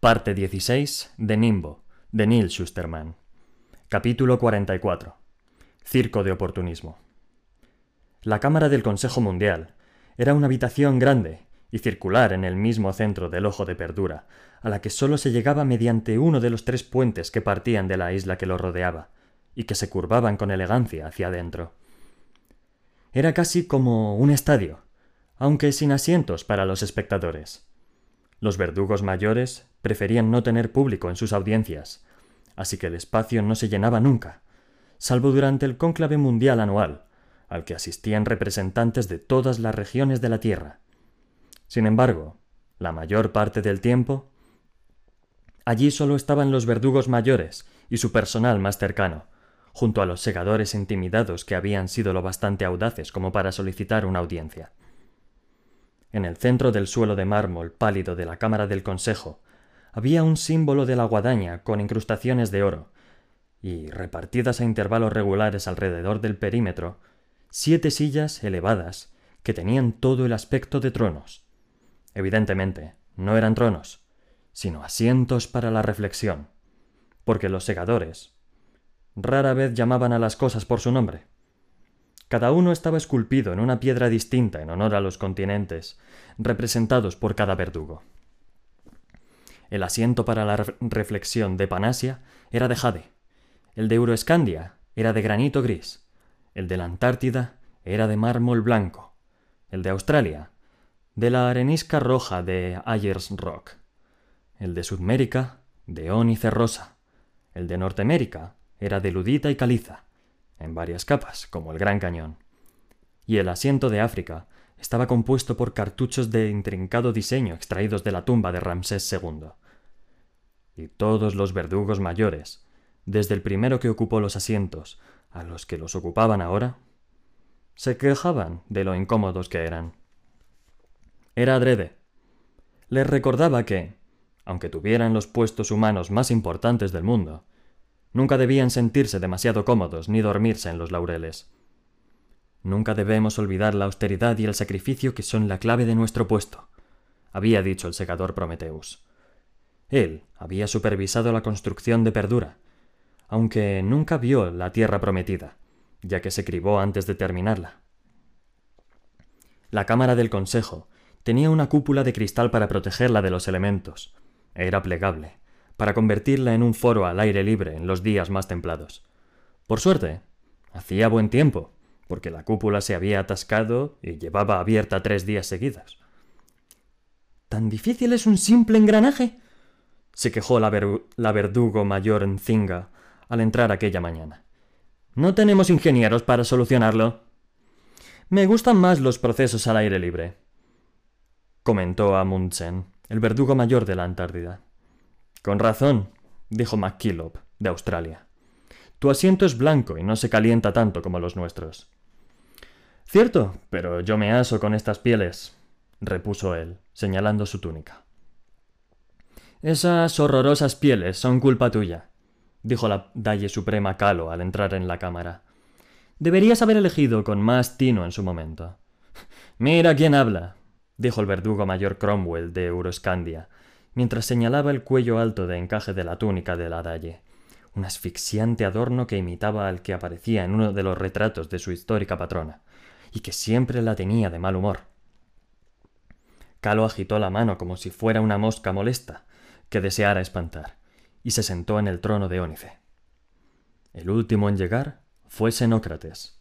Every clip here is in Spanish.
Parte 16 de Nimbo, de Neil Schusterman. Capítulo 44. Circo de oportunismo. La Cámara del Consejo Mundial era una habitación grande y circular en el mismo centro del ojo de Perdura, a la que sólo se llegaba mediante uno de los tres puentes que partían de la isla que lo rodeaba, y que se curvaban con elegancia hacia adentro. Era casi como un estadio, aunque sin asientos para los espectadores. Los verdugos mayores preferían no tener público en sus audiencias, así que el espacio no se llenaba nunca, salvo durante el cónclave mundial anual, al que asistían representantes de todas las regiones de la Tierra. Sin embargo, la mayor parte del tiempo, allí solo estaban los verdugos mayores y su personal más cercano, junto a los segadores intimidados que habían sido lo bastante audaces como para solicitar una audiencia. En el centro del suelo de mármol pálido de la Cámara del Consejo había un símbolo de la guadaña con incrustaciones de oro, y repartidas a intervalos regulares alrededor del perímetro, siete sillas elevadas que tenían todo el aspecto de tronos. Evidentemente, no eran tronos, sino asientos para la reflexión, porque los segadores rara vez llamaban a las cosas por su nombre. Cada uno estaba esculpido en una piedra distinta en honor a los continentes, representados por cada verdugo. El asiento para la reflexión de Panasia era de jade, el de Euroescandia era de granito gris, el de la Antártida era de mármol blanco, el de Australia de la arenisca roja de Ayers Rock, el de Sudamérica de ónice rosa, el de Norteamérica era de ludita y caliza, en varias capas, como el Gran Cañón. Y el asiento de África estaba compuesto por cartuchos de intrincado diseño extraídos de la tumba de Ramsés II. Y todos los verdugos mayores, desde el primero que ocupó los asientos a los que los ocupaban ahora, se quejaban de lo incómodos que eran. Era adrede. Les recordaba que, aunque tuvieran los puestos humanos más importantes del mundo, Nunca debían sentirse demasiado cómodos ni dormirse en los laureles. Nunca debemos olvidar la austeridad y el sacrificio que son la clave de nuestro puesto, había dicho el segador Prometeus. Él había supervisado la construcción de Perdura, aunque nunca vio la tierra prometida, ya que se cribó antes de terminarla. La cámara del consejo tenía una cúpula de cristal para protegerla de los elementos. Era plegable para convertirla en un foro al aire libre en los días más templados. Por suerte, hacía buen tiempo, porque la cúpula se había atascado y llevaba abierta tres días seguidos. ¿Tan difícil es un simple engranaje? se quejó la, verdugo mayor Nzinga al entrar aquella mañana. No tenemos ingenieros para solucionarlo. Me gustan más los procesos al aire libre, comentó Amundsen, el verdugo mayor de la Antártida. Con razón, dijo McKillop, de Australia. Tu asiento es blanco y no se calienta tanto como los nuestros. Cierto, pero yo me aso con estas pieles, repuso él, señalando su túnica. Esas horrorosas pieles son culpa tuya, dijo la Dalle Suprema Calo al entrar en la cámara. Deberías haber elegido con más tino en su momento. Mira quién habla, dijo el verdugo mayor Cromwell de Euroscandia, mientras señalaba el cuello alto de encaje de la túnica de la Dalle, un asfixiante adorno que imitaba al que aparecía en uno de los retratos de su histórica patrona, y que siempre la tenía de mal humor. Calo agitó la mano como si fuera una mosca molesta que deseara espantar, y se sentó en el trono de Ónice. El último en llegar fue Xenócrates.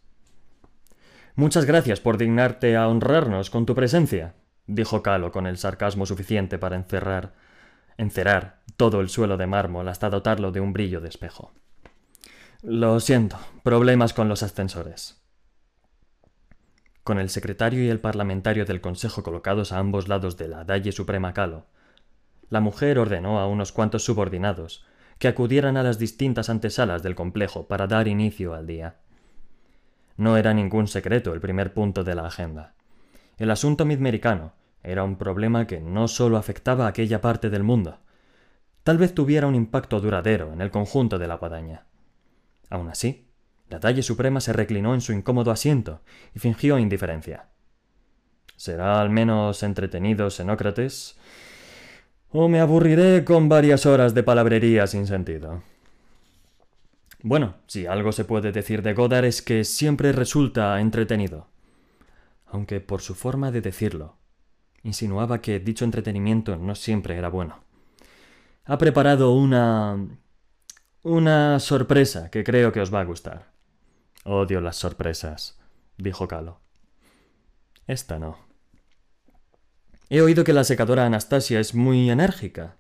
Muchas gracias por dignarte a honrarnos con tu presencia, dijo Calo con el sarcasmo suficiente para encerrar, encerar todo el suelo de mármol hasta dotarlo de un brillo de espejo. Lo siento, problemas con los ascensores. Con el secretario y el parlamentario del Consejo colocados a ambos lados de la Dalle Suprema Calo, la mujer ordenó a unos cuantos subordinados que acudieran a las distintas antesalas del complejo para dar inicio al día. No era ningún secreto el primer punto de la agenda. El asunto midmericano era un problema que no solo afectaba a aquella parte del mundo, tal vez tuviera un impacto duradero en el conjunto de la guadaña. Aun así, la talle suprema se reclinó en su incómodo asiento y fingió indiferencia. Será al menos entretenido Xenócrates. o me aburriré con varias horas de palabrería sin sentido. Bueno, si algo se puede decir de Godard es que siempre resulta entretenido. Aunque por su forma de decirlo, insinuaba que dicho entretenimiento no siempre era bueno. Ha preparado una... una sorpresa que creo que os va a gustar. Odio las sorpresas, dijo Calo. Esta no. He oído que la secadora Anastasia es muy enérgica,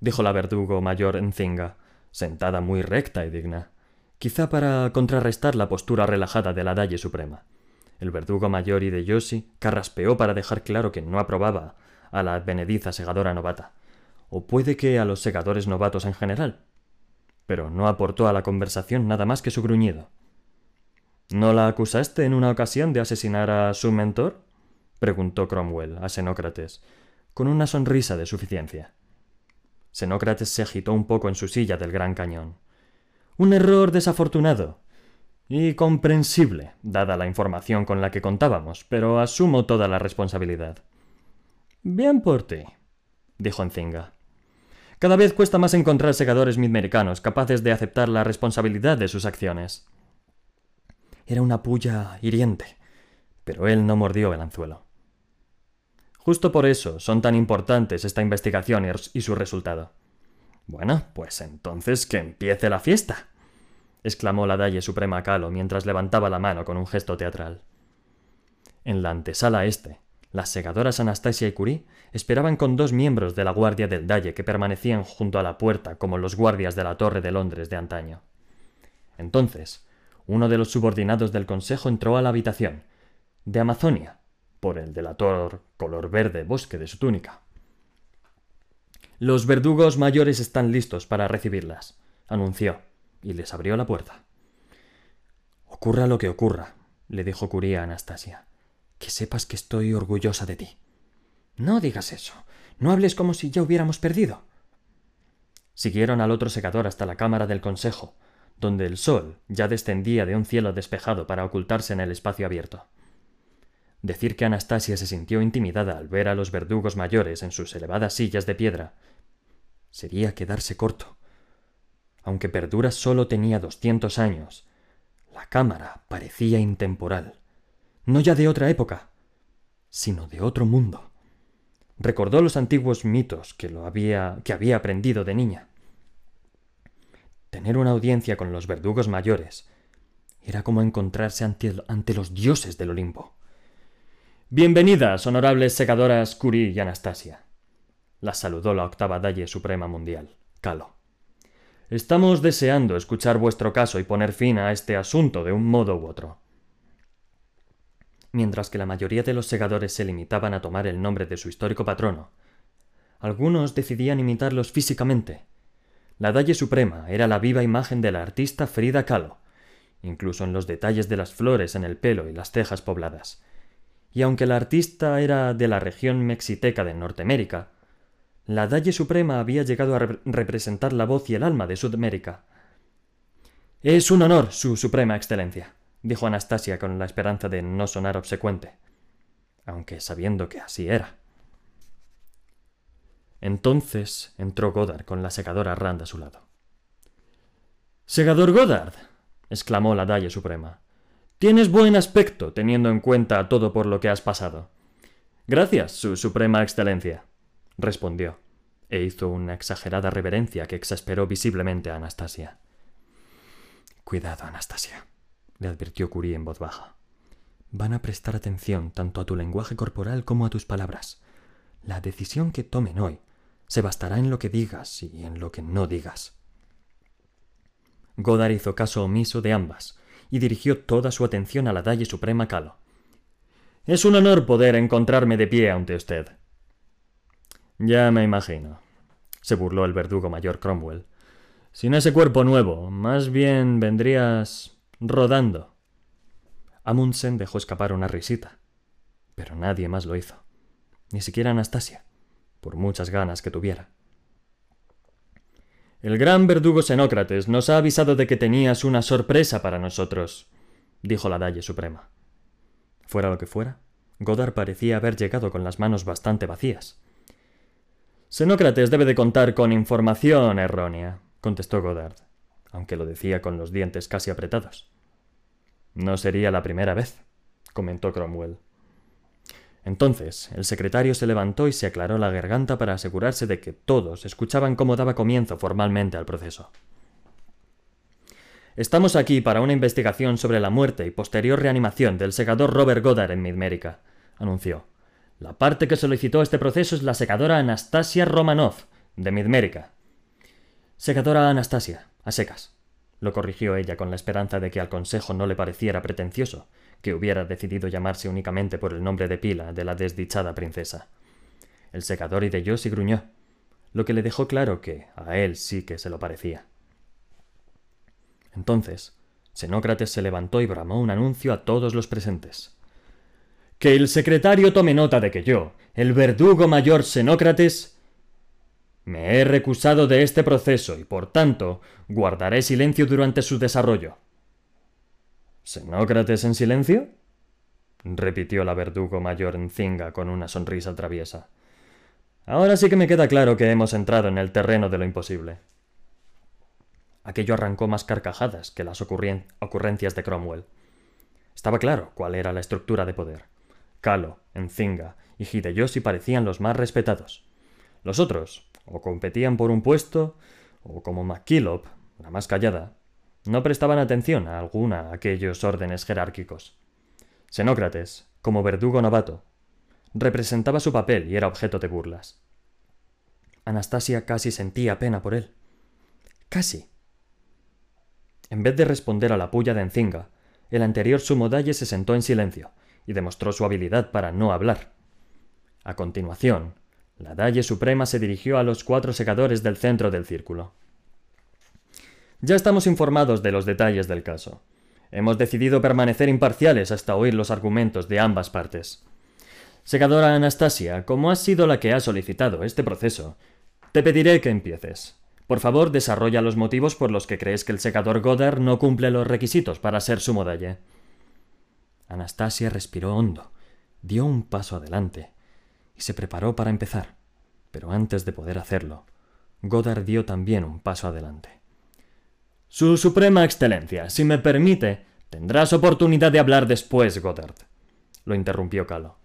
dijo la verdugo mayor Enzinga, sentada muy recta y digna, quizá para contrarrestar la postura relajada de la Dalle Suprema. El verdugo mayor y de Yoshi carraspeó para dejar claro que no aprobaba a la advenediza segadora novata, o puede que a los segadores novatos en general, pero no aportó a la conversación nada más que su gruñido. ¿No la acusaste en una ocasión de asesinar a su mentor? preguntó Cromwell a Xenócrates, con una sonrisa de suficiencia. Xenócrates se agitó un poco en su silla del gran cañón. Un error desafortunado y comprensible, dada la información con la que contábamos, pero asumo toda la responsabilidad. Bien por ti, dijo Enzinga. Cada vez cuesta más encontrar segadores midmericanos capaces de aceptar la responsabilidad de sus acciones. Era una puya hiriente, pero él no mordió el anzuelo. Justo por eso son tan importantes esta investigación y su resultado. Bueno, pues entonces que empiece la fiesta, exclamó la Dalle Suprema Calo mientras levantaba la mano con un gesto teatral. En la antesala este, las segadoras Anastasia y Curie esperaban con dos miembros de la guardia del Dalle que permanecían junto a la puerta como los guardias de la Torre de Londres de antaño. Entonces, uno de los subordinados del consejo entró a la habitación, de Amazonia, por el delator color verde bosque de su túnica. Los verdugos mayores están listos para recibirlas, anunció, y les abrió la puerta. Ocurra lo que ocurra, le dijo Curía a Anastasia, que sepas que estoy orgullosa de ti. No digas eso. No hables como si ya hubiéramos perdido. Siguieron al otro secador hasta la cámara del consejo, donde el sol ya descendía de un cielo despejado para ocultarse en el espacio abierto. Decir que Anastasia se sintió intimidada al ver a los verdugos mayores en sus elevadas sillas de piedra sería quedarse corto. Aunque Perdura solo tenía doscientos años, la cámara parecía intemporal, no ya de otra época, sino de otro mundo. Recordó los antiguos mitos que lo había que había aprendido de niña. Tener una audiencia con los verdugos mayores era como encontrarse ante, los dioses del Olimpo. Bienvenidas, honorables segadoras Curie y Anastasia. Las saludó la octava Dalle Suprema Mundial, Calo. Estamos deseando escuchar vuestro caso y poner fin a este asunto de un modo u otro. Mientras que la mayoría de los segadores se limitaban a tomar el nombre de su histórico patrono, algunos decidían imitarlos físicamente, la Dalle Suprema era la viva imagen de la artista Frida Kahlo, incluso en los detalles de las flores en el pelo y las cejas pobladas. Y aunque la artista era de la región mexiteca de Norteamérica, la Dalle Suprema había llegado a representar la voz y el alma de Sudamérica. Es un honor, Su Suprema Excelencia, dijo Anastasia con la esperanza de no sonar obsecuente, aunque sabiendo que así era. Entonces entró Goddard con la secadora Rand a su lado. Segador Goddard, exclamó la Dalle Suprema. Tienes buen aspecto, teniendo en cuenta todo por lo que has pasado. Gracias, Su Suprema Excelencia, respondió, e hizo una exagerada reverencia que exasperó visiblemente a Anastasia. Cuidado, Anastasia, le advirtió Curie en voz baja. Van a prestar atención tanto a tu lenguaje corporal como a tus palabras. La decisión que tomen hoy se bastará en lo que digas y en lo que no digas. Godard hizo caso omiso de ambas y dirigió toda su atención a la Dalle Suprema Calo. Es un honor poder encontrarme de pie ante usted. Ya me imagino, se burló el verdugo mayor Cromwell. Sin ese cuerpo nuevo, más bien vendrías rodando. Amundsen dejó escapar una risita, pero nadie más lo hizo, ni siquiera Anastasia por muchas ganas que tuviera. El gran verdugo Xenócrates nos ha avisado de que tenías una sorpresa para nosotros, dijo la Dalle Suprema. Fuera lo que fuera, Godard parecía haber llegado con las manos bastante vacías. Xenócrates debe de contar con información errónea, contestó Goddard, aunque lo decía con los dientes casi apretados. No sería la primera vez, comentó Cromwell. Entonces, el secretario se levantó y se aclaró la garganta para asegurarse de que todos escuchaban cómo daba comienzo formalmente al proceso. Estamos aquí para una investigación sobre la muerte y posterior reanimación del segador Robert Goddard en Midmérica, anunció. La parte que solicitó este proceso es la secadora Anastasia Romanov, de Midmérica. Secadora Anastasia, a secas, lo corrigió ella con la esperanza de que al consejo no le pareciera pretencioso, que hubiera decidido llamarse únicamente por el nombre de pila de la desdichada princesa. El secador y y gruñó, lo que le dejó claro que a él sí que se lo parecía. Entonces, Xenócrates se levantó y bramó un anuncio a todos los presentes. Que el secretario tome nota de que yo, el verdugo mayor Xenócrates, me he recusado de este proceso y por tanto guardaré silencio durante su desarrollo. ¿Xenócrates en silencio? repitió la verdugo mayor Nzinga con una sonrisa traviesa. Ahora sí que me queda claro que hemos entrado en el terreno de lo imposible. Aquello arrancó más carcajadas que las ocurrencias de Cromwell. Estaba claro cuál era la estructura de poder. Calo, Enzinga y Hideyoshi parecían los más respetados. Los otros, o competían por un puesto, o como MacKillop, la más callada, no prestaban atención a alguna a aquellos órdenes jerárquicos. Xenócrates, como verdugo novato, representaba su papel y era objeto de burlas. Anastasia casi sentía pena por él. Casi. En vez de responder a la puya de Encinga, el anterior sumodalle se sentó en silencio y demostró su habilidad para no hablar. A continuación, la Dalle Suprema se dirigió a los cuatro secadores del centro del círculo. Ya estamos informados de los detalles del caso. Hemos decidido permanecer imparciales hasta oír los argumentos de ambas partes. Secadora Anastasia, como has sido la que ha solicitado este proceso, te pediré que empieces. Por favor, desarrolla los motivos por los que crees que el secador Goddard no cumple los requisitos para ser su modalle. Anastasia respiró hondo, dio un paso adelante y se preparó para empezar. Pero antes de poder hacerlo, Goddard dio también un paso adelante. Su Suprema Excelencia, si me permite, tendrás oportunidad de hablar después, Goddard. Lo interrumpió Calo.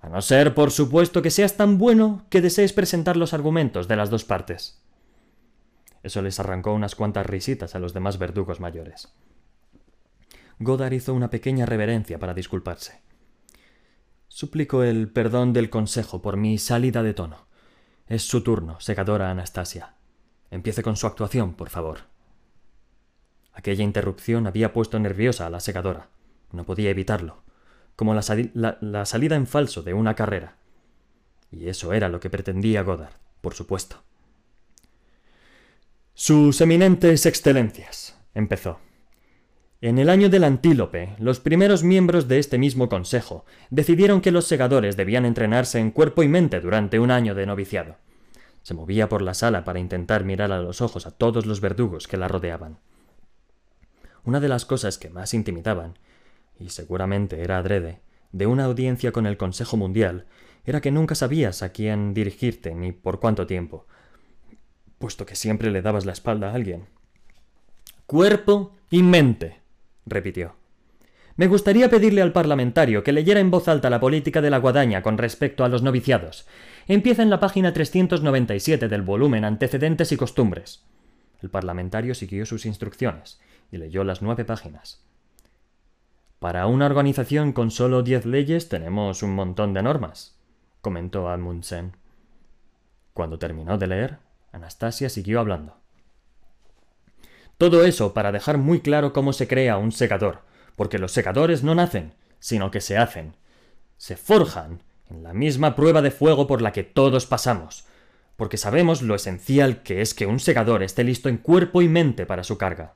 A no ser, por supuesto, que seas tan bueno que desees presentar los argumentos de las dos partes. Eso les arrancó unas cuantas risitas a los demás verdugos mayores. Goddard hizo una pequeña reverencia para disculparse. Suplico el perdón del consejo por mi salida de tono. Es su turno, secadora Anastasia. Empiece con su actuación, por favor. Aquella interrupción había puesto nerviosa a la secadora. No podía evitarlo, como la, salida en falso de una carrera. Y eso era lo que pretendía Goddard, por supuesto. Sus eminentes excelencias, empezó. En el año del antílope, los primeros miembros de este mismo consejo decidieron que los segadores debían entrenarse en cuerpo y mente durante un año de noviciado. Se movía por la sala para intentar mirar a los ojos a todos los verdugos que la rodeaban. Una de las cosas que más intimidaban, y seguramente era adrede, de una audiencia con el Consejo Mundial, era que nunca sabías a quién dirigirte ni por cuánto tiempo, puesto que siempre le dabas la espalda a alguien. Cuerpo y mente, repitió. Me gustaría pedirle al parlamentario que leyera en voz alta la política de la guadaña con respecto a los noviciados. Empieza en la página 397 del volumen Antecedentes y Costumbres. El parlamentario siguió sus instrucciones y leyó las nueve páginas. Para una organización con solo diez leyes tenemos un montón de normas, comentó Amundsen. Cuando terminó de leer, Anastasia siguió hablando. Todo eso para dejar muy claro cómo se crea un secador, porque los secadores no nacen, sino que se hacen. Se forjan en la misma prueba de fuego por la que todos pasamos, porque sabemos lo esencial que es que un segador esté listo en cuerpo y mente para su carga.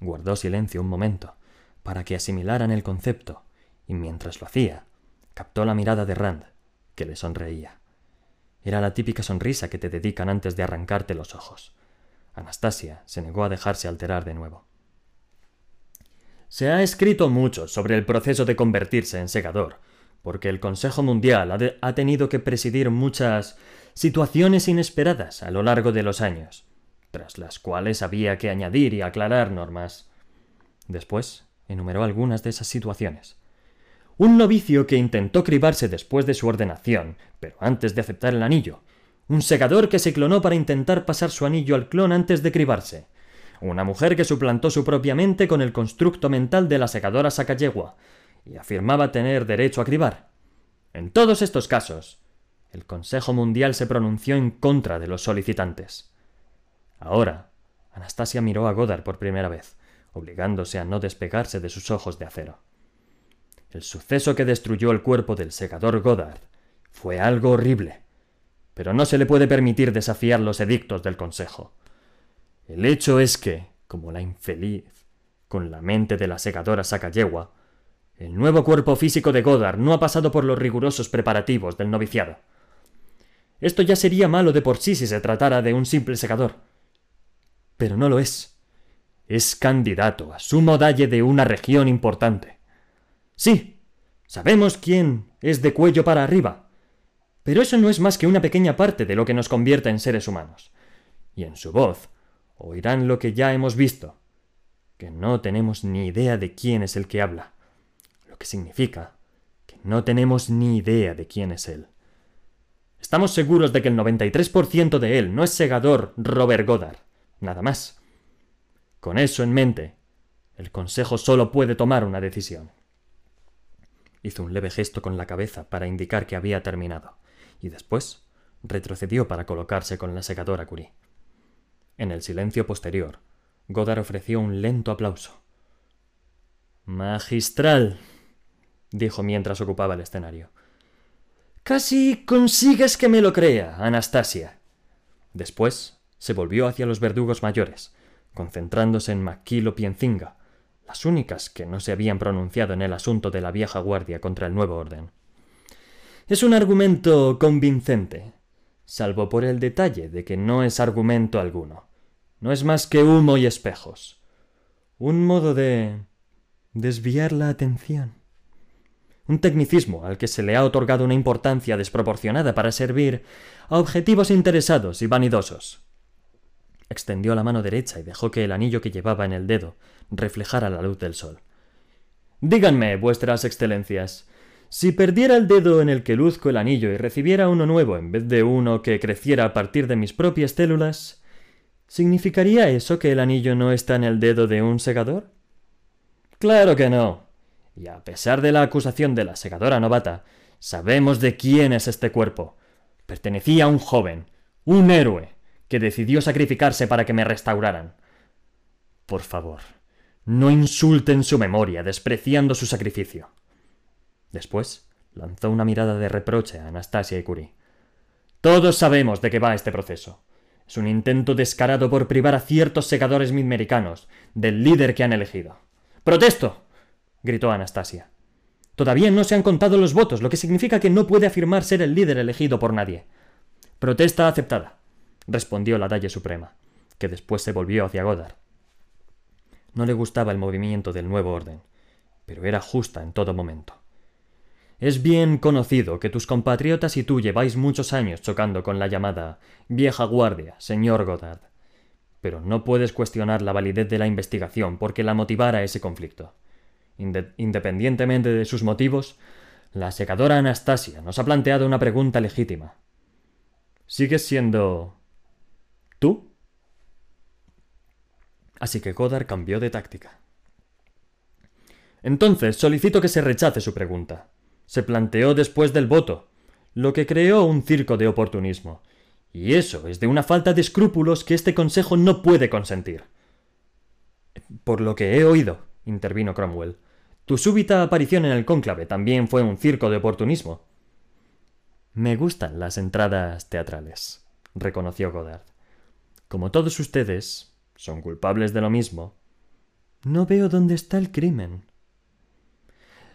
Guardó silencio un momento, para que asimilaran el concepto, y mientras lo hacía, captó la mirada de Rand, que le sonreía. Era la típica sonrisa que te dedican antes de arrancarte los ojos. Anastasia se negó a dejarse alterar de nuevo. Se ha escrito mucho sobre el proceso de convertirse en segador, porque el Consejo Mundial ha, ha tenido que presidir muchas situaciones inesperadas a lo largo de los años, tras las cuales había que añadir y aclarar normas. Después enumeró algunas de esas situaciones. Un novicio que intentó cribarse después de su ordenación, pero antes de aceptar el anillo. Un segador que se clonó para intentar pasar su anillo al clon antes de cribarse. Una mujer que suplantó su propia mente con el constructo mental de la segadora Sacayegua y afirmaba tener derecho a cribar. En todos estos casos, el Consejo Mundial se pronunció en contra de los solicitantes. Ahora, Anastasia miró a Godard por primera vez, obligándose a no despegarse de sus ojos de acero. El suceso que destruyó el cuerpo del segador Godard fue algo horrible, pero no se le puede permitir desafiar los edictos del Consejo. El hecho es que, como la infeliz, con la mente de la segadora Sacayegua, el nuevo cuerpo físico de Godard no ha pasado por los rigurosos preparativos del noviciado. Esto ya sería malo de por sí si se tratara de un simple segador. Pero no lo es. Es candidato a sumo dalle de una región importante. Sí, sabemos quién es de cuello para arriba. Pero eso no es más que una pequeña parte de lo que nos convierte en seres humanos. Y en su voz oirán lo que ya hemos visto, que no tenemos ni idea de quién es el que habla que significa que no tenemos ni idea de quién es él. Estamos seguros de que el 93% de él no es segador Robert Goddard, nada más. Con eso en mente, el Consejo solo puede tomar una decisión. Hizo un leve gesto con la cabeza para indicar que había terminado, y después retrocedió para colocarse con la segadora Curie. En el silencio posterior, Godard ofreció un lento aplauso. Magistral, dijo mientras ocupaba el escenario. Casi consigues que me lo crea, Anastasia. Después se volvió hacia los verdugos mayores, concentrándose en Maquilo Piencinga, las únicas que no se habían pronunciado en el asunto de la vieja guardia contra el nuevo orden. Es un argumento convincente, salvo por el detalle de que no es argumento alguno. No es más que humo y espejos. Un modo de desviar la atención un tecnicismo al que se le ha otorgado una importancia desproporcionada para servir a objetivos interesados y vanidosos. Extendió la mano derecha y dejó que el anillo que llevaba en el dedo reflejara la luz del sol. Díganme, vuestras excelencias, si perdiera el dedo en el que luzco el anillo y recibiera uno nuevo en vez de uno que creciera a partir de mis propias células, ¿significaría eso que el anillo no está en el dedo de un segador? Claro que no, y a pesar de la acusación de la segadora novata, sabemos de quién es este cuerpo. Pertenecía a un joven, un héroe, que decidió sacrificarse para que me restauraran. Por favor, no insulten su memoria despreciando su sacrificio. Después lanzó una mirada de reproche a Anastasia y Curie. Todos sabemos de qué va este proceso. Es un intento descarado por privar a ciertos segadores midmericanos del líder que han elegido. ¡Protesto! gritó Anastasia. Todavía no se han contado los votos, lo que significa que no puede afirmar ser el líder elegido por nadie. Protesta aceptada, respondió la Dalle Suprema, que después se volvió hacia Godard. No le gustaba el movimiento del nuevo orden, pero era justa en todo momento. Es bien conocido que tus compatriotas y tú lleváis muchos años chocando con la llamada vieja guardia, señor Godard. Pero no puedes cuestionar la validez de la investigación porque la motivara ese conflicto independientemente de sus motivos, la secadora Anastasia nos ha planteado una pregunta legítima. ¿Sigues siendo... tú? Así que Godard cambió de táctica. Entonces solicito que se rechace su pregunta. Se planteó después del voto, lo que creó un circo de oportunismo. Y eso es de una falta de escrúpulos que este Consejo no puede consentir. Por lo que he oído, intervino Cromwell, tu súbita aparición en el cónclave también fue un circo de oportunismo. Me gustan las entradas teatrales, reconoció Godard. Como todos ustedes son culpables de lo mismo, no veo dónde está el crimen.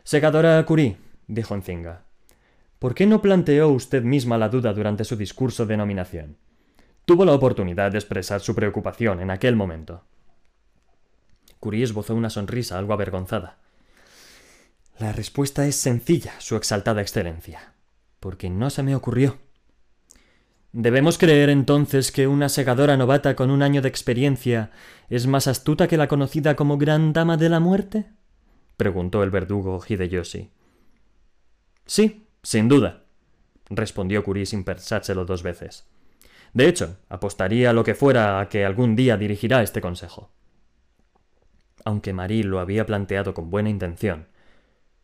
Segadora Curie, dijo Encinga, ¿por qué no planteó usted misma la duda durante su discurso de nominación? Tuvo la oportunidad de expresar su preocupación en aquel momento. Curie esbozó una sonrisa algo avergonzada. La respuesta es sencilla, Su Exaltada Excelencia, porque no se me ocurrió. ¿Debemos creer entonces que una segadora novata con un año de experiencia es más astuta que la conocida como Gran Dama de la Muerte? preguntó el verdugo Hideyoshi. Sí, sin duda, respondió Curie sin pensárselo dos veces. De hecho, apostaría lo que fuera a que algún día dirigirá este consejo. Aunque Marie lo había planteado con buena intención,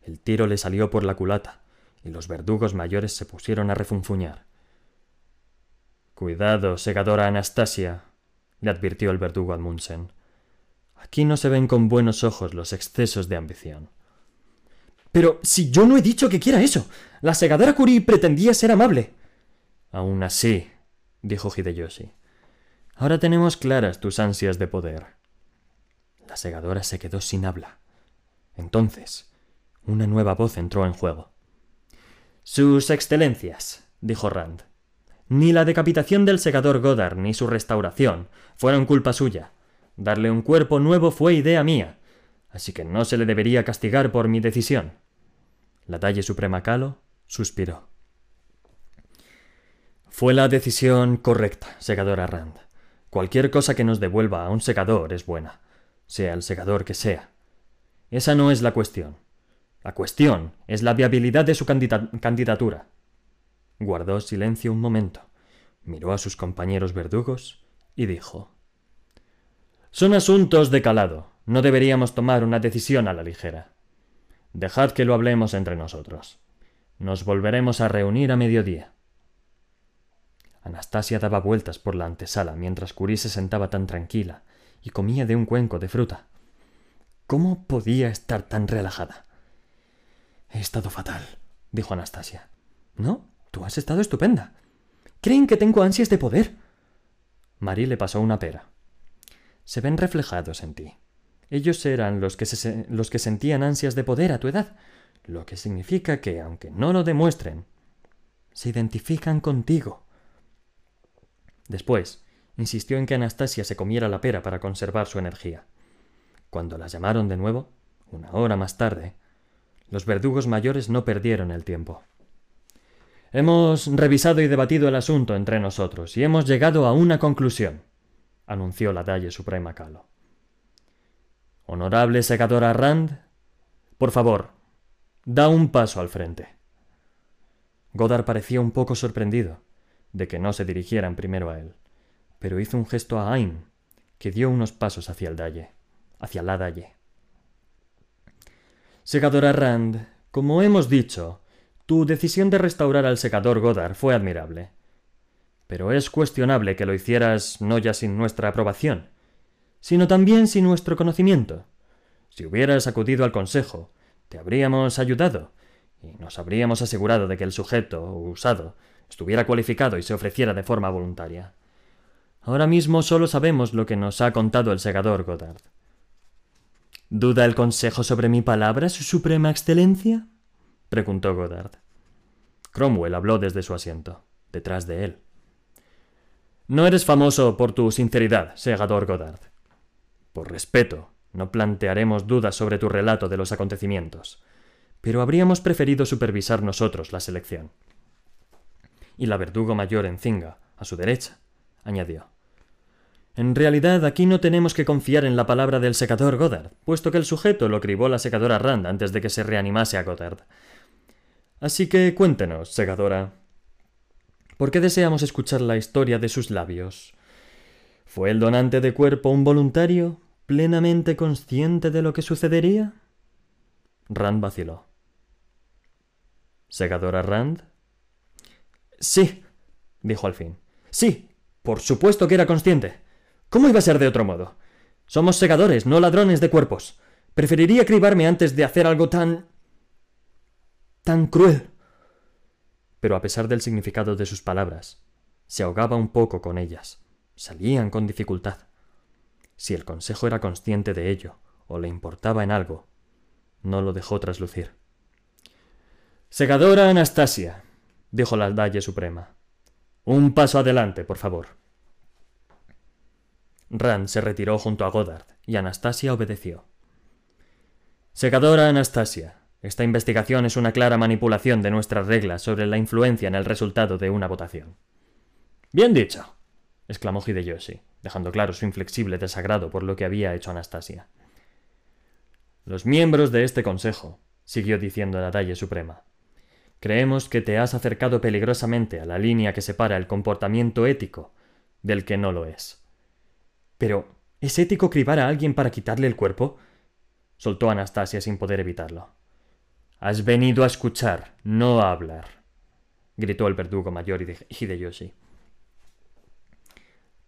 el tiro le salió por la culata, y los verdugos mayores se pusieron a refunfuñar. Cuidado, segadora Anastasia, le advirtió el verdugo Admundsen. Aquí no se ven con buenos ojos los excesos de ambición. Pero si yo no he dicho que quiera eso. La segadora Curie pretendía ser amable. Aún así, dijo Hideyoshi. Ahora tenemos claras tus ansias de poder. La segadora se quedó sin habla. Entonces, una nueva voz entró en juego. Sus excelencias, dijo Rand. Ni la decapitación del segador Goddard ni su restauración fueron culpa suya. Darle un cuerpo nuevo fue idea mía, así que no se le debería castigar por mi decisión. La Dalle Suprema Calo suspiró. Fue la decisión correcta, segadora Rand. Cualquier cosa que nos devuelva a un segador es buena, sea el segador que sea. Esa no es la cuestión. La cuestión es la viabilidad de su candidatura. Guardó silencio un momento, miró a sus compañeros verdugos y dijo Son asuntos de calado. No deberíamos tomar una decisión a la ligera. Dejad que lo hablemos entre nosotros. Nos volveremos a reunir a mediodía. Anastasia daba vueltas por la antesala mientras Curie se sentaba tan tranquila y comía de un cuenco de fruta. ¿Cómo podía estar tan relajada? He estado fatal, dijo Anastasia. ¿No? Tú has estado estupenda. Creen que tengo ansias de poder. Marie le pasó una pera. Se ven reflejados en ti. Ellos eran los que, los que sentían ansias de poder a tu edad, lo que significa que, aunque no lo demuestren, se identifican contigo. Después, insistió en que Anastasia se comiera la pera para conservar su energía. Cuando la llamaron de nuevo, una hora más tarde, los verdugos mayores no perdieron el tiempo. Hemos revisado y debatido el asunto entre nosotros y hemos llegado a una conclusión, anunció la Dalle Suprema Calo. Honorable segadora Rand, por favor, da un paso al frente. Godard parecía un poco sorprendido de que no se dirigieran primero a él, pero hizo un gesto a Aim, que dio unos pasos hacia el Dalle, hacia la Dalle. Segadora Rand, como hemos dicho, tu decisión de restaurar al secador Godard fue admirable. Pero es cuestionable que lo hicieras no ya sin nuestra aprobación, sino también sin nuestro conocimiento. Si hubieras acudido al consejo, te habríamos ayudado, y nos habríamos asegurado de que el sujeto usado estuviera cualificado y se ofreciera de forma voluntaria. Ahora mismo solo sabemos lo que nos ha contado el segador Godard. ¿Duda el consejo sobre mi palabra, su suprema excelencia? preguntó Godard. Cromwell habló desde su asiento, detrás de él. No eres famoso por tu sinceridad, segador Godard. Por respeto, no plantearemos dudas sobre tu relato de los acontecimientos, pero habríamos preferido supervisar nosotros la selección. Y la verdugo mayor en Zinga, a su derecha, añadió. En realidad aquí no tenemos que confiar en la palabra del secador Godard, puesto que el sujeto lo cribó la secadora Rand antes de que se reanimase a Godard. Así que cuéntenos, segadora. ¿Por qué deseamos escuchar la historia de sus labios? ¿Fue el donante de cuerpo un voluntario, plenamente consciente de lo que sucedería? Rand vaciló. ¿Segadora Rand? Sí, dijo al fin. Sí, por supuesto que era consciente. ¿Cómo iba a ser de otro modo? Somos segadores, no ladrones de cuerpos. Preferiría cribarme antes de hacer algo tan tan cruel. Pero a pesar del significado de sus palabras, se ahogaba un poco con ellas. Salían con dificultad. Si el consejo era consciente de ello, o le importaba en algo, no lo dejó traslucir. Segadora Anastasia, dijo la Dalle Suprema. Un paso adelante, por favor. Rand se retiró junto a Goddard, y Anastasia obedeció. Segadora Anastasia, esta investigación es una clara manipulación de nuestras reglas sobre la influencia en el resultado de una votación. Bien dicho, exclamó Hideyoshi, dejando claro su inflexible desagrado por lo que había hecho Anastasia. Los miembros de este consejo, siguió diciendo la Dalle Suprema, creemos que te has acercado peligrosamente a la línea que separa el comportamiento ético del que no lo es. Pero, ¿es ético cribar a alguien para quitarle el cuerpo? soltó Anastasia sin poder evitarlo. Has venido a escuchar, no a hablar, gritó el verdugo mayor Hideyoshi.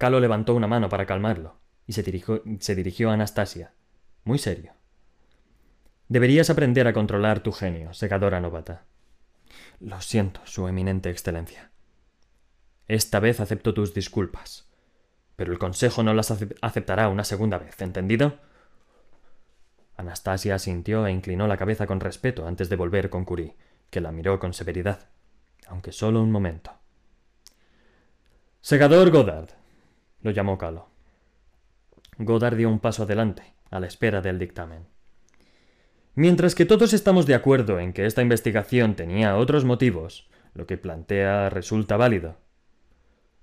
Kalo levantó una mano para calmarlo y se dirigió, a Anastasia, muy serio. Deberías aprender a controlar tu genio, secadora novata. Lo siento, Su Eminente Excelencia. Esta vez acepto tus disculpas, pero el Consejo no las aceptará una segunda vez, ¿entendido? Anastasia asintió e inclinó la cabeza con respeto antes de volver con Curie, que la miró con severidad, aunque solo un momento. Segador Godard, lo llamó Calo. Godard dio un paso adelante, a la espera del dictamen. Mientras que todos estamos de acuerdo en que esta investigación tenía otros motivos, lo que plantea resulta válido.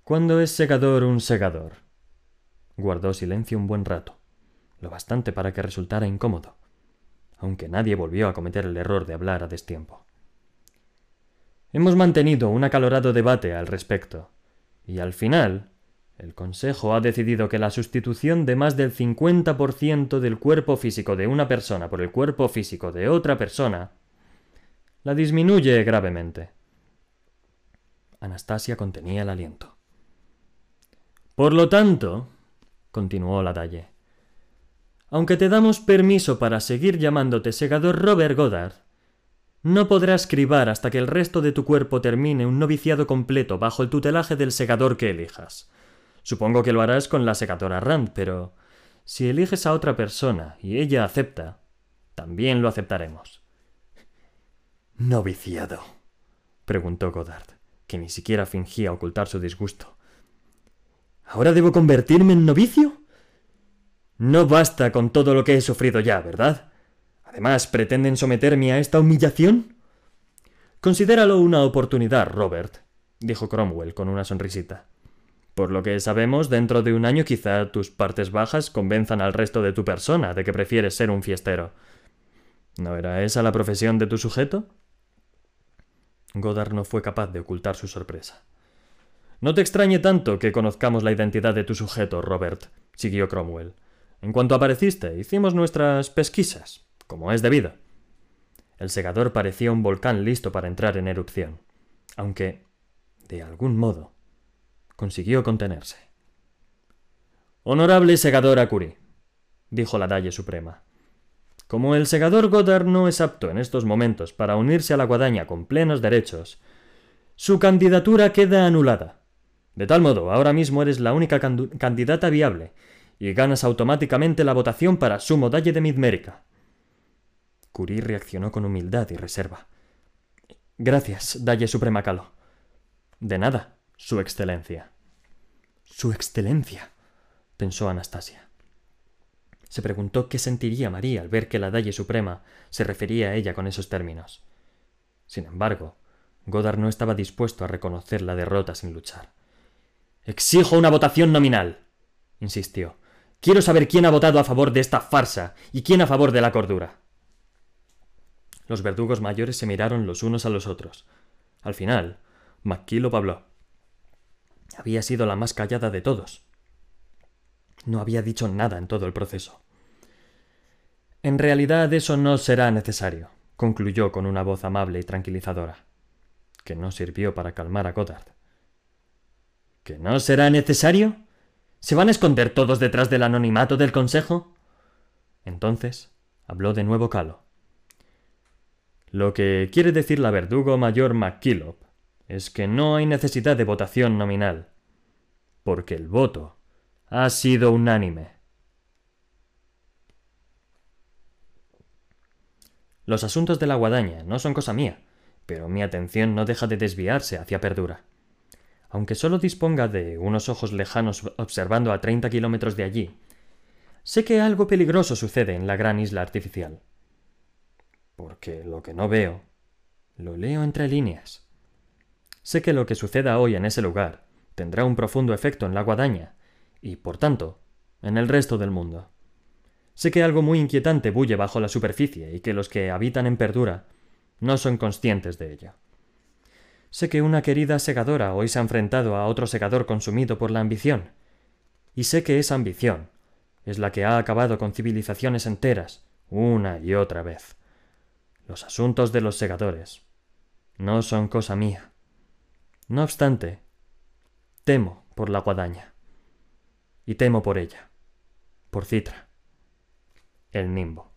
¿Cuándo es segador un segador? Guardó silencio un buen rato, lo bastante para que resultara incómodo, aunque nadie volvió a cometer el error de hablar a destiempo. Hemos mantenido un acalorado debate al respecto, y al final el Consejo ha decidido que la sustitución de más del 50% del cuerpo físico de una persona por el cuerpo físico de otra persona la disminuye gravemente. Anastasia contenía el aliento. Por lo tanto, continuó la Dalle, aunque te damos permiso para seguir llamándote segador Robert Goddard, no podrás cribar hasta que el resto de tu cuerpo termine un noviciado completo bajo el tutelaje del segador que elijas. Supongo que lo harás con la secadora Rand, pero si eliges a otra persona y ella acepta, también lo aceptaremos. ¿Noviciado? preguntó Godard, que ni siquiera fingía ocultar su disgusto. ¿Ahora debo convertirme en novicio? No basta con todo lo que he sufrido ya, ¿verdad? Además, ¿pretenden someterme a esta humillación? Considéralo una oportunidad, Robert, dijo Cromwell con una sonrisita. Por lo que sabemos, dentro de un año quizá tus partes bajas convenzan al resto de tu persona de que prefieres ser un fiestero. ¿No era esa la profesión de tu sujeto? Godard no fue capaz de ocultar su sorpresa. No te extrañe tanto que conozcamos la identidad de tu sujeto, Robert, siguió Cromwell. En cuanto apareciste, hicimos nuestras pesquisas, como es debido. El segador parecía un volcán listo para entrar en erupción, aunque, de algún modo, consiguió contenerse. Honorable segador Akuri, dijo la Dalle Suprema. Como el segador Goddard no es apto en estos momentos para unirse a la guadaña con plenos derechos, su candidatura queda anulada. De tal modo, ahora mismo eres la única candidata viable y ganas automáticamente la votación para sumo dalle de Midmérica. Curie reaccionó con humildad y reserva. Gracias, Dalle Suprema Calo. De nada, su Excelencia. Su Excelencia, pensó Anastasia. Se preguntó qué sentiría María al ver que la Dalle Suprema se refería a ella con esos términos. Sin embargo, Godard no estaba dispuesto a reconocer la derrota sin luchar. Exijo una votación nominal, insistió. Quiero saber quién ha votado a favor de esta farsa y quién a favor de la cordura. Los verdugos mayores se miraron los unos a los otros. Al final, Maquilo habló. Había sido la más callada de todos. No había dicho nada en todo el proceso. En realidad eso no será necesario, concluyó con una voz amable y tranquilizadora, que no sirvió para calmar a Goddard. ¿Que no será necesario? ¿Se van a esconder todos detrás del anonimato del Consejo? Entonces habló de nuevo Calo. Lo que quiere decir la verdugo mayor McKillop es que no hay necesidad de votación nominal, porque el voto ha sido unánime. Los asuntos de la guadaña no son cosa mía, pero mi atención no deja de desviarse hacia Perdura. Aunque solo disponga de unos ojos lejanos observando a treinta kilómetros de allí, sé que algo peligroso sucede en la gran isla artificial. Porque lo que no veo, lo leo entre líneas. Sé que lo que suceda hoy en ese lugar tendrá un profundo efecto en la guadaña y, por tanto, en el resto del mundo. Sé que algo muy inquietante bulle bajo la superficie y que los que habitan en Perdura no son conscientes de ello. Sé que una querida segadora hoy se ha enfrentado a otro segador consumido por la ambición, y sé que esa ambición es la que ha acabado con civilizaciones enteras una y otra vez. Los asuntos de los segadores no son cosa mía. No obstante, temo por la guadaña. Y temo por ella, por Citra, el nimbo.